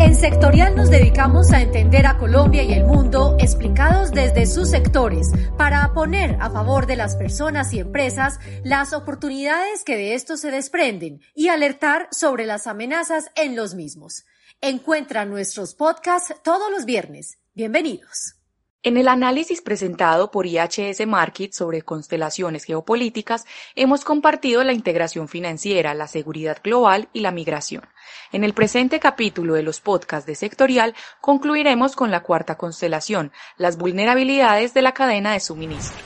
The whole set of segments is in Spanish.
En Sectorial nos dedicamos a entender a Colombia y el mundo explicados desde sus sectores para poner a favor de las personas y empresas las oportunidades que de estos se desprenden y alertar sobre las amenazas en los mismos. Encuentra nuestros podcasts todos los viernes. Bienvenidos. En el análisis presentado por IHS Market sobre constelaciones geopolíticas, hemos compartido la integración financiera, la seguridad global y la migración. En el presente capítulo de los podcasts de sectorial concluiremos con la cuarta constelación, las vulnerabilidades de la cadena de suministro.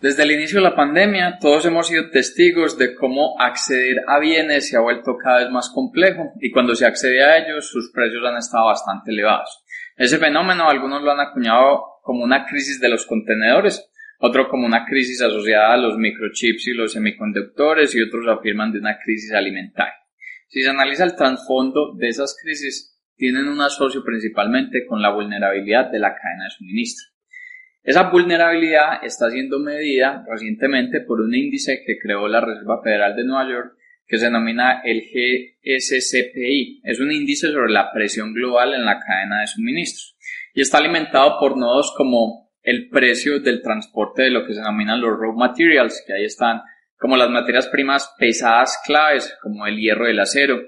Desde el inicio de la pandemia, todos hemos sido testigos de cómo acceder a bienes se ha vuelto cada vez más complejo y cuando se accede a ellos, sus precios han estado bastante elevados. Ese fenómeno algunos lo han acuñado como una crisis de los contenedores, otro como una crisis asociada a los microchips y los semiconductores y otros afirman de una crisis alimentaria. Si se analiza el trasfondo de esas crisis, tienen un asocio principalmente con la vulnerabilidad de la cadena de suministro. Esa vulnerabilidad está siendo medida recientemente por un índice que creó la Reserva Federal de Nueva York que se denomina el GSCPI. Es un índice sobre la presión global en la cadena de suministros y está alimentado por nodos como el precio del transporte de lo que se denominan los raw materials, que ahí están como las materias primas pesadas claves, como el hierro y el acero,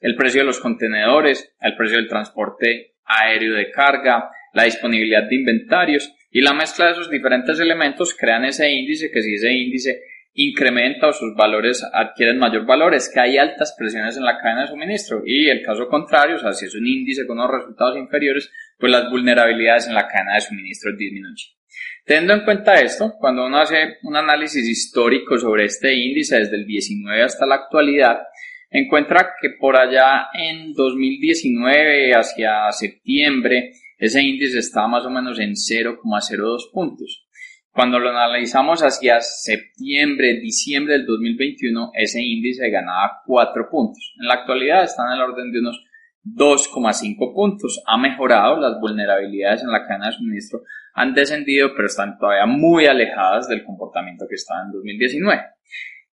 el precio de los contenedores, el precio del transporte aéreo de carga, la disponibilidad de inventarios y la mezcla de esos diferentes elementos crean ese índice que si ese índice incrementa o sus valores adquieren mayor valor, es que hay altas presiones en la cadena de suministro y el caso contrario, o sea, si es un índice con unos resultados inferiores, pues las vulnerabilidades en la cadena de suministro disminuyen. Teniendo en cuenta esto, cuando uno hace un análisis histórico sobre este índice desde el 19 hasta la actualidad, encuentra que por allá en 2019 hacia septiembre ese índice estaba más o menos en 0,02 puntos. Cuando lo analizamos hacia septiembre, diciembre del 2021, ese índice ganaba 4 puntos. En la actualidad está en el orden de unos 2,5 puntos. Ha mejorado, las vulnerabilidades en la cadena de suministro han descendido, pero están todavía muy alejadas del comportamiento que estaba en 2019.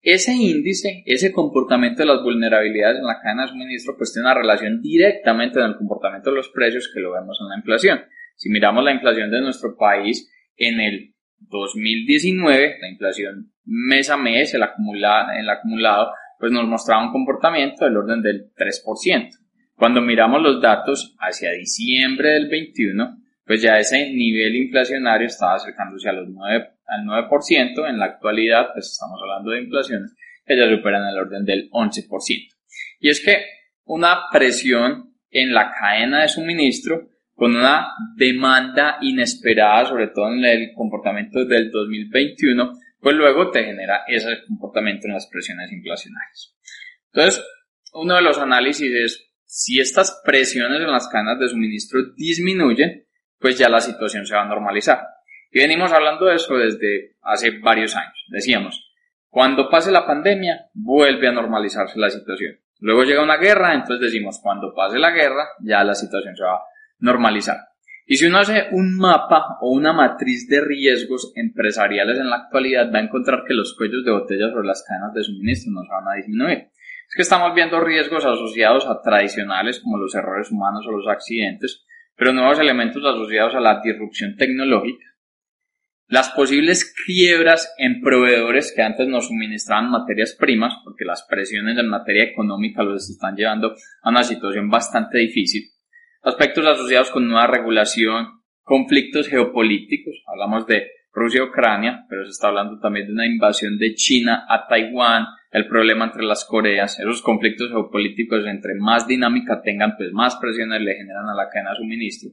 Ese índice, ese comportamiento de las vulnerabilidades en la cadena de suministro, pues tiene una relación directamente con el comportamiento de los precios que lo vemos en la inflación. Si miramos la inflación de nuestro país en el 2019, la inflación mes a mes, el acumulado, el acumulado, pues nos mostraba un comportamiento del orden del 3%. Cuando miramos los datos hacia diciembre del 21, pues ya ese nivel inflacionario estaba acercándose a los 9, al 9%, en la actualidad pues estamos hablando de inflaciones que ya superan el orden del 11%. Y es que una presión en la cadena de suministro con una demanda inesperada, sobre todo en el comportamiento del 2021, pues luego te genera ese comportamiento en las presiones inflacionarias. Entonces, uno de los análisis es si estas presiones en las cadenas de suministro disminuyen, pues ya la situación se va a normalizar. Y venimos hablando de eso desde hace varios años. Decíamos, cuando pase la pandemia, vuelve a normalizarse la situación. Luego llega una guerra, entonces decimos, cuando pase la guerra, ya la situación se va a normalizar. Y si uno hace un mapa o una matriz de riesgos empresariales en la actualidad, va a encontrar que los cuellos de botella sobre las cadenas de suministro no se van a disminuir. Es que estamos viendo riesgos asociados a tradicionales como los errores humanos o los accidentes, pero nuevos elementos asociados a la disrupción tecnológica, las posibles quiebras en proveedores que antes nos suministraban materias primas, porque las presiones en materia económica los están llevando a una situación bastante difícil, aspectos asociados con nueva regulación, conflictos geopolíticos, hablamos de Rusia-Ucrania, pero se está hablando también de una invasión de China a Taiwán, el problema entre las Coreas, esos conflictos geopolíticos entre más dinámica tengan, pues más presiones le generan a la cadena de suministro.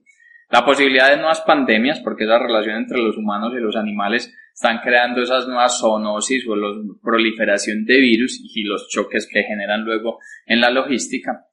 La posibilidad de nuevas pandemias, porque esa relación entre los humanos y los animales están creando esas nuevas zoonosis o la proliferación de virus y los choques que generan luego en la logística.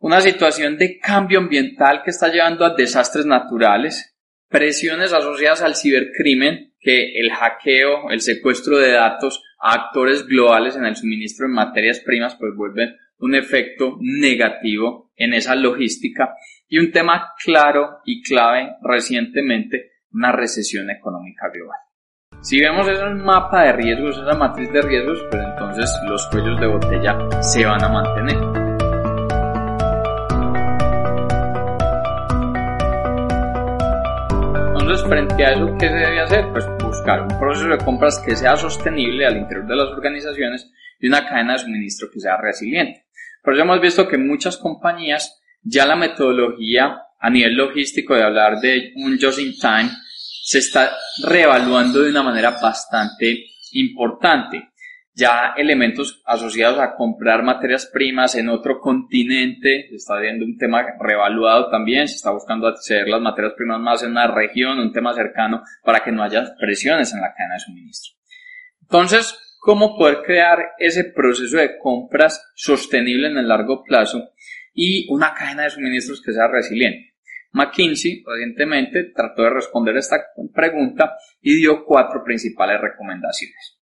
Una situación de cambio ambiental que está llevando a desastres naturales, presiones asociadas al cibercrimen, que el hackeo, el secuestro de datos a actores globales en el suministro de materias primas, pues vuelven un efecto negativo en esa logística y un tema claro y clave recientemente, una recesión económica global. Si vemos ese mapa de riesgos, esa matriz de riesgos, pues entonces los cuellos de botella se van a mantener. Entonces, frente a eso, ¿qué se debe hacer? Pues buscar un proceso de compras que sea sostenible al interior de las organizaciones y una cadena de suministro que sea resiliente. Por eso hemos visto que muchas compañías ya la metodología a nivel logístico de hablar de un just in time se está reevaluando de una manera bastante importante. Ya elementos asociados a comprar materias primas en otro continente, se está viendo un tema reevaluado también, se está buscando acceder las materias primas más en una región, un tema cercano, para que no haya presiones en la cadena de suministro. Entonces, ¿cómo poder crear ese proceso de compras sostenible en el largo plazo? y una cadena de suministros que sea resiliente. McKinsey recientemente trató de responder esta pregunta y dio cuatro principales recomendaciones.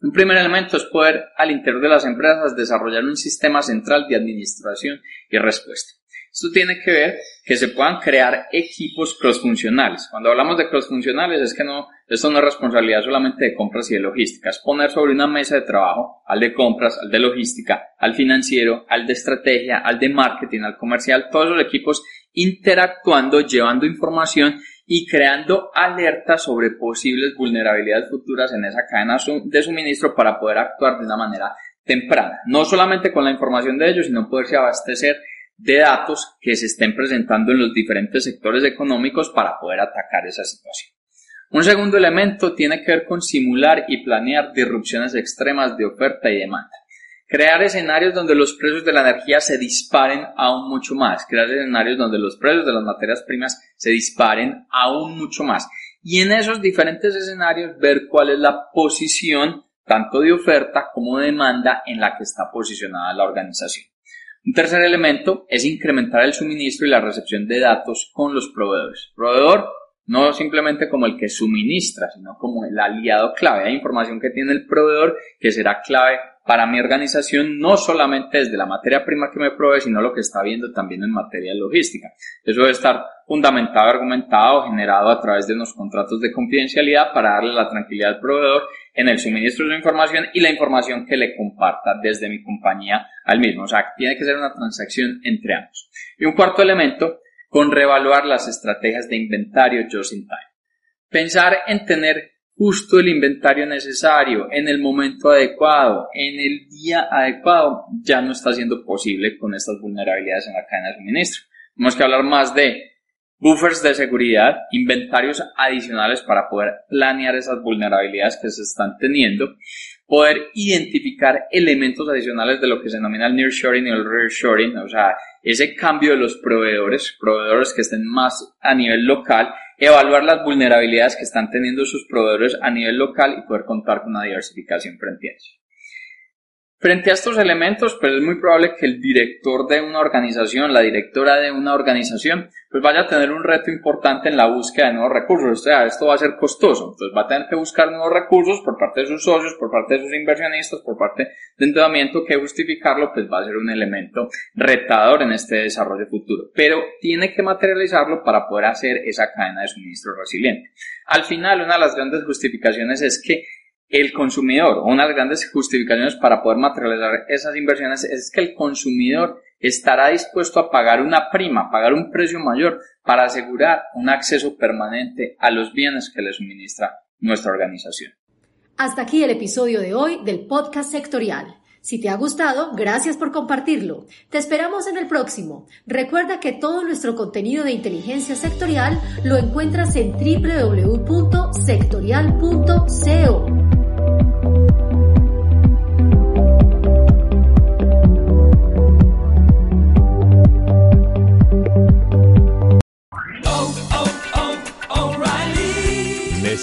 Un primer elemento es poder al interior de las empresas desarrollar un sistema central de administración y respuesta. Esto tiene que ver que se puedan crear equipos crossfuncionales. Cuando hablamos de crossfuncionales es que no, esto no es responsabilidad solamente de compras y de logística, es poner sobre una mesa de trabajo al de compras, al de logística, al financiero, al de estrategia, al de marketing, al comercial, todos los equipos interactuando, llevando información y creando alertas sobre posibles vulnerabilidades futuras en esa cadena de suministro para poder actuar de una manera temprana. No solamente con la información de ellos, sino poderse abastecer de datos que se estén presentando en los diferentes sectores económicos para poder atacar esa situación. Un segundo elemento tiene que ver con simular y planear disrupciones extremas de oferta y demanda. Crear escenarios donde los precios de la energía se disparen aún mucho más. Crear escenarios donde los precios de las materias primas se disparen aún mucho más. Y en esos diferentes escenarios ver cuál es la posición tanto de oferta como de demanda en la que está posicionada la organización. Un tercer elemento es incrementar el suministro y la recepción de datos con los proveedores. Proveedor no simplemente como el que suministra, sino como el aliado clave. Hay información que tiene el proveedor que será clave para mi organización, no solamente desde la materia prima que me provee, sino lo que está viendo también en materia de logística. Eso debe estar fundamentado, argumentado, generado a través de unos contratos de confidencialidad para darle la tranquilidad al proveedor en el suministro de la información y la información que le comparta desde mi compañía al mismo. O sea, tiene que ser una transacción entre ambos. Y un cuarto elemento, con reevaluar las estrategias de inventario just in time. Pensar en tener justo el inventario necesario en el momento adecuado, en el día adecuado, ya no está siendo posible con estas vulnerabilidades en la cadena de suministro. Tenemos que hablar más de buffers de seguridad, inventarios adicionales para poder planear esas vulnerabilidades que se están teniendo, poder identificar elementos adicionales de lo que se denomina el nearshoring y el reshoring, o sea, ese cambio de los proveedores, proveedores que estén más a nivel local, evaluar las vulnerabilidades que están teniendo sus proveedores a nivel local y poder contar con una diversificación frente a eso. Frente a estos elementos, pues es muy probable que el director de una organización, la directora de una organización, pues vaya a tener un reto importante en la búsqueda de nuevos recursos. O sea, esto va a ser costoso. Entonces va a tener que buscar nuevos recursos por parte de sus socios, por parte de sus inversionistas, por parte de endeudamiento, que justificarlo, pues va a ser un elemento retador en este desarrollo futuro. Pero tiene que materializarlo para poder hacer esa cadena de suministro resiliente. Al final, una de las grandes justificaciones es que el consumidor, una de las grandes justificaciones para poder materializar esas inversiones es que el consumidor estará dispuesto a pagar una prima, pagar un precio mayor para asegurar un acceso permanente a los bienes que le suministra nuestra organización. Hasta aquí el episodio de hoy del podcast sectorial. Si te ha gustado, gracias por compartirlo. Te esperamos en el próximo. Recuerda que todo nuestro contenido de inteligencia sectorial lo encuentras en www.sectorial.co.